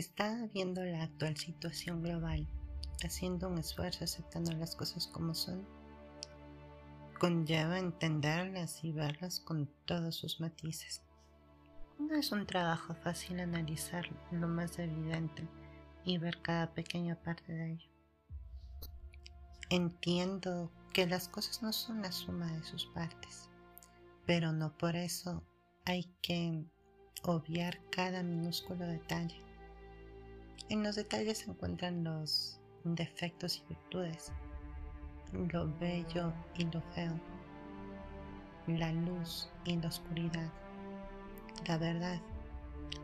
está viendo la actual situación global, haciendo un esfuerzo aceptando las cosas como son. Conlleva entenderlas y verlas con todos sus matices. No es un trabajo fácil analizar lo más evidente y ver cada pequeña parte de ello. Entiendo que las cosas no son la suma de sus partes, pero no por eso hay que obviar cada minúsculo detalle. En los detalles se encuentran los defectos y virtudes, lo bello y lo feo, la luz y la oscuridad, la verdad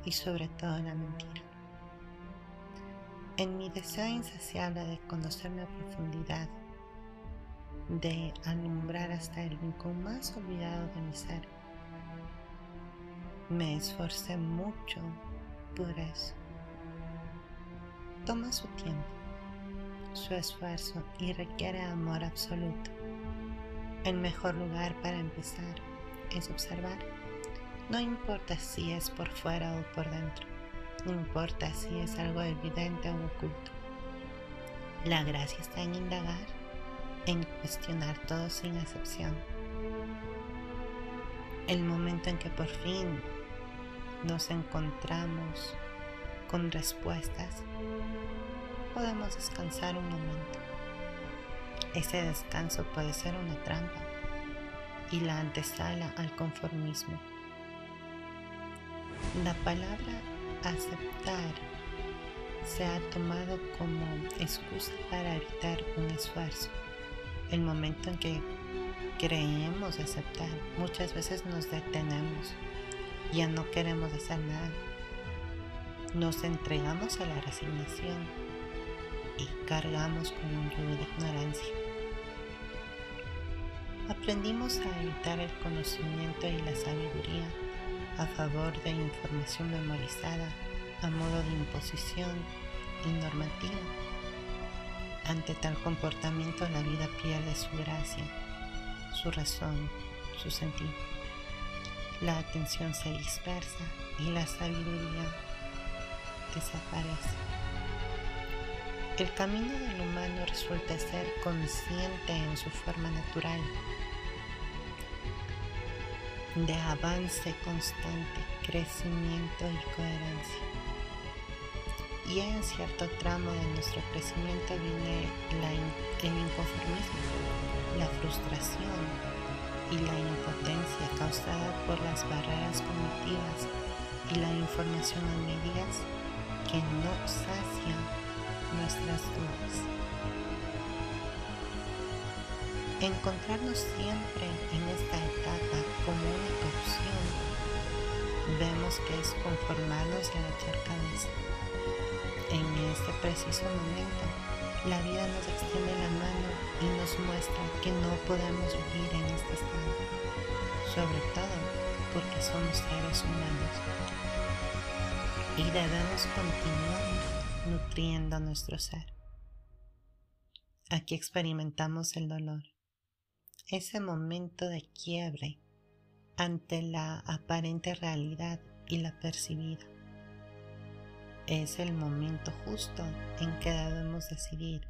y sobre todo la mentira. En mi deseo insaciable de conocerme a profundidad, de alumbrar hasta el rincón más olvidado de mi ser, me esforcé mucho por eso. Toma su tiempo, su esfuerzo y requiere amor absoluto. El mejor lugar para empezar es observar. No importa si es por fuera o por dentro. No importa si es algo evidente o oculto. La gracia está en indagar, en cuestionar todo sin excepción. El momento en que por fin nos encontramos con respuestas, podemos descansar un momento. Ese descanso puede ser una trampa y la antesala al conformismo. La palabra aceptar se ha tomado como excusa para evitar un esfuerzo. El momento en que creemos aceptar, muchas veces nos detenemos, ya no queremos hacer nada. Nos entregamos a la resignación y cargamos con un yugo de ignorancia. Aprendimos a evitar el conocimiento y la sabiduría a favor de información memorizada a modo de imposición y normativa. Ante tal comportamiento la vida pierde su gracia, su razón, su sentido. La atención se dispersa y la sabiduría desaparece. El camino del humano resulta ser consciente en su forma natural de avance constante, crecimiento y coherencia. Y en cierto tramo de nuestro crecimiento viene el inconformismo, la frustración y la impotencia causada por las barreras cognitivas y la información a medias que no sacia nuestras dudas. Encontrarnos siempre en esta etapa como única opción, vemos que es conformarnos y agachar cabeza. En este preciso momento, la vida nos extiende la mano y nos muestra que no podemos vivir en este estado, sobre todo porque somos seres humanos y debemos continuar nutriendo nuestro ser. Aquí experimentamos el dolor ese momento de quiebre ante la aparente realidad y la percibida. Es el momento justo en que debemos decidir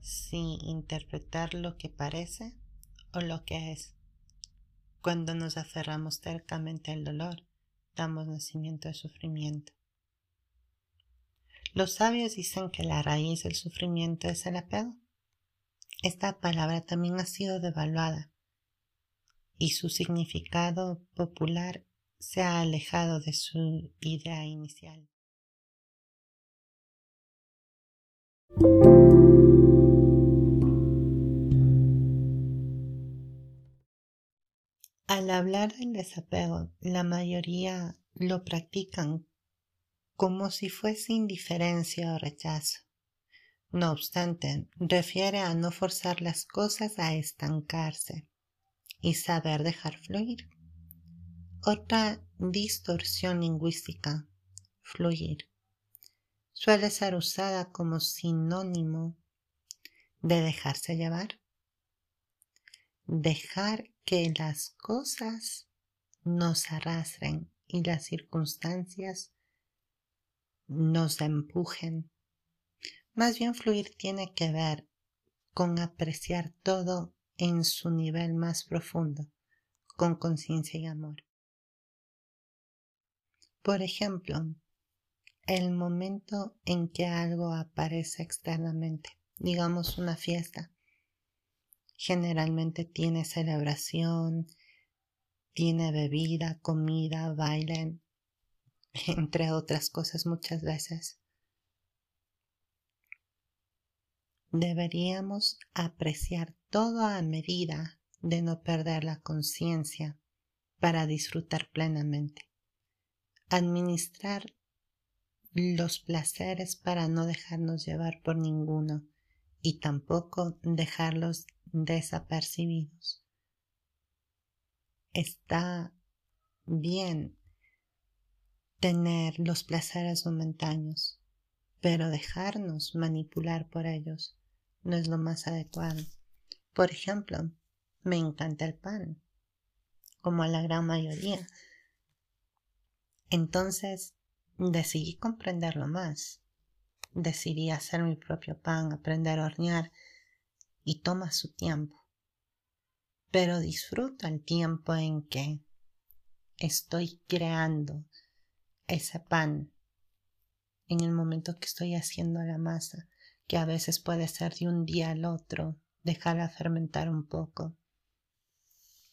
si interpretar lo que parece o lo que es. Cuando nos aferramos tercamente al dolor, damos nacimiento al sufrimiento. Los sabios dicen que la raíz del sufrimiento es el apego. Esta palabra también ha sido devaluada y su significado popular se ha alejado de su idea inicial. Al hablar del desapego, la mayoría lo practican como si fuese indiferencia o rechazo. No obstante, refiere a no forzar las cosas a estancarse y saber dejar fluir. Otra distorsión lingüística, fluir, suele ser usada como sinónimo de dejarse llevar. Dejar que las cosas nos arrastren y las circunstancias nos empujen. Más bien fluir tiene que ver con apreciar todo en su nivel más profundo, con conciencia y amor. Por ejemplo, el momento en que algo aparece externamente, digamos una fiesta, generalmente tiene celebración, tiene bebida, comida, baile, entre otras cosas muchas veces. Deberíamos apreciar todo a medida de no perder la conciencia para disfrutar plenamente. Administrar los placeres para no dejarnos llevar por ninguno y tampoco dejarlos desapercibidos. Está bien tener los placeres momentáneos, pero dejarnos manipular por ellos no es lo más adecuado. Por ejemplo, me encanta el pan, como a la gran mayoría. Entonces decidí comprenderlo más. Decidí hacer mi propio pan, aprender a hornear y toma su tiempo. Pero disfruto el tiempo en que estoy creando ese pan en el momento que estoy haciendo la masa, que a veces puede ser de un día al otro, dejarla fermentar un poco.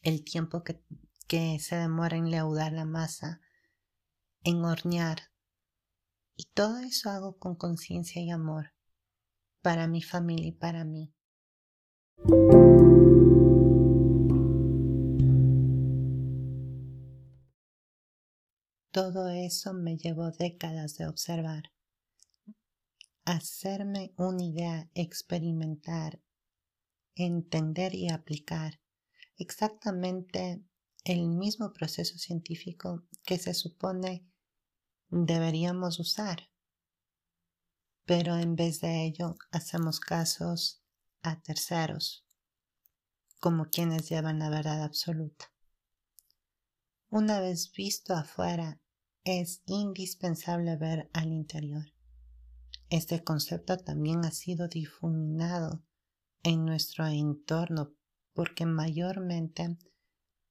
El tiempo que, que se demora en leudar la masa, en hornear. Y todo eso hago con conciencia y amor, para mi familia y para mí. Todo eso me llevó décadas de observar, hacerme una idea, experimentar, entender y aplicar exactamente el mismo proceso científico que se supone deberíamos usar. Pero en vez de ello hacemos casos a terceros, como quienes llevan la verdad absoluta. Una vez visto afuera es indispensable ver al interior. Este concepto también ha sido difuminado en nuestro entorno porque mayormente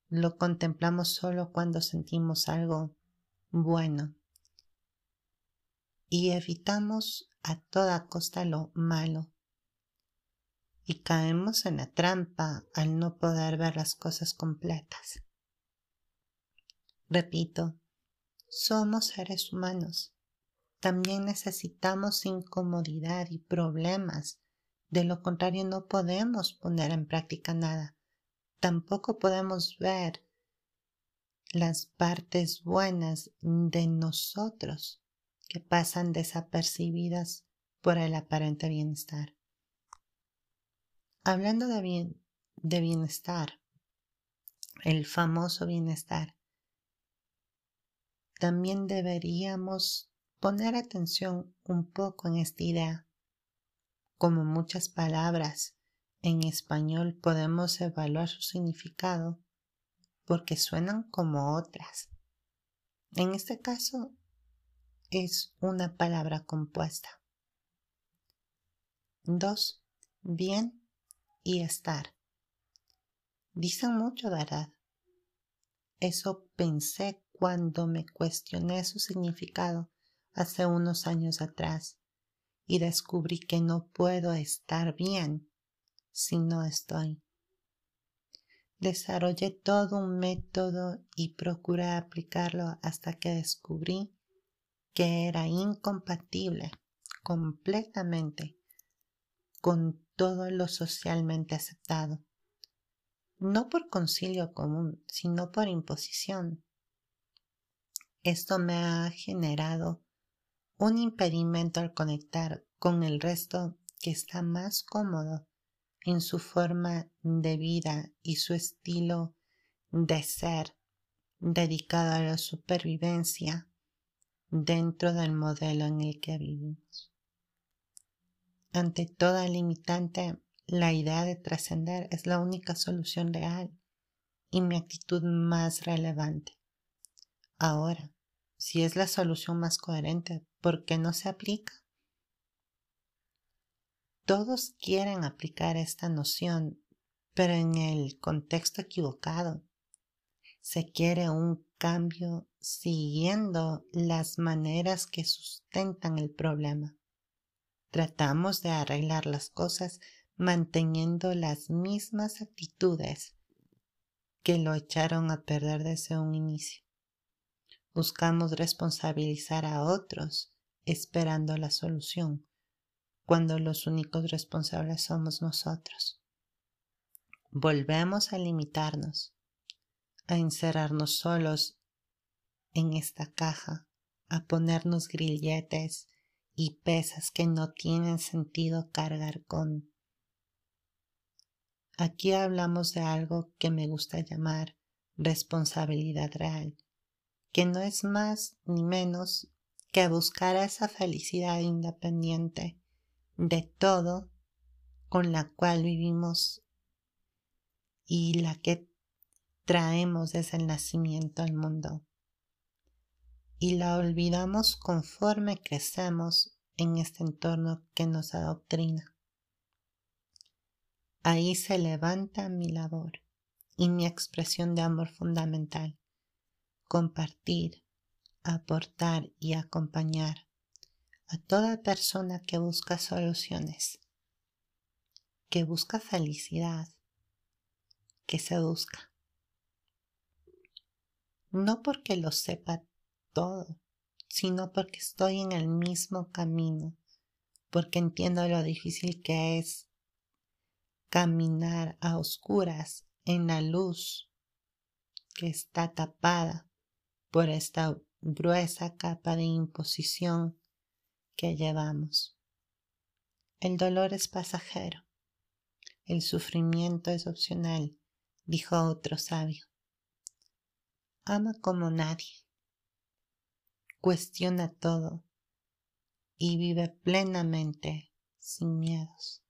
lo contemplamos solo cuando sentimos algo bueno y evitamos a toda costa lo malo y caemos en la trampa al no poder ver las cosas completas. Repito, somos seres humanos. También necesitamos incomodidad y problemas. De lo contrario, no podemos poner en práctica nada. Tampoco podemos ver las partes buenas de nosotros que pasan desapercibidas por el aparente bienestar. Hablando de, bien, de bienestar, el famoso bienestar, también deberíamos poner atención un poco en esta idea. Como muchas palabras en español podemos evaluar su significado porque suenan como otras. En este caso es una palabra compuesta. Dos, Bien y estar. Dicen mucho, ¿verdad? Eso pensé cuando me cuestioné su significado hace unos años atrás y descubrí que no puedo estar bien si no estoy. Desarrollé todo un método y procuré aplicarlo hasta que descubrí que era incompatible completamente con todo lo socialmente aceptado, no por concilio común, sino por imposición. Esto me ha generado un impedimento al conectar con el resto que está más cómodo en su forma de vida y su estilo de ser dedicado a la supervivencia dentro del modelo en el que vivimos. Ante toda limitante, la idea de trascender es la única solución real y mi actitud más relevante. Ahora, si es la solución más coherente, ¿por qué no se aplica? Todos quieren aplicar esta noción, pero en el contexto equivocado. Se quiere un cambio siguiendo las maneras que sustentan el problema. Tratamos de arreglar las cosas manteniendo las mismas actitudes que lo echaron a perder desde un inicio. Buscamos responsabilizar a otros esperando la solución, cuando los únicos responsables somos nosotros. Volvemos a limitarnos, a encerrarnos solos en esta caja, a ponernos grilletes y pesas que no tienen sentido cargar con. Aquí hablamos de algo que me gusta llamar responsabilidad real, que no es más ni menos que buscar esa felicidad independiente de todo con la cual vivimos y la que traemos desde el nacimiento al mundo. Y la olvidamos conforme crecemos en este entorno que nos adoctrina. Ahí se levanta mi labor y mi expresión de amor fundamental. Compartir, aportar y acompañar a toda persona que busca soluciones, que busca felicidad, que se busca. No porque lo sepa todo, sino porque estoy en el mismo camino, porque entiendo lo difícil que es caminar a oscuras en la luz que está tapada por esta gruesa capa de imposición que llevamos. El dolor es pasajero, el sufrimiento es opcional, dijo otro sabio. Ama como nadie, cuestiona todo y vive plenamente sin miedos.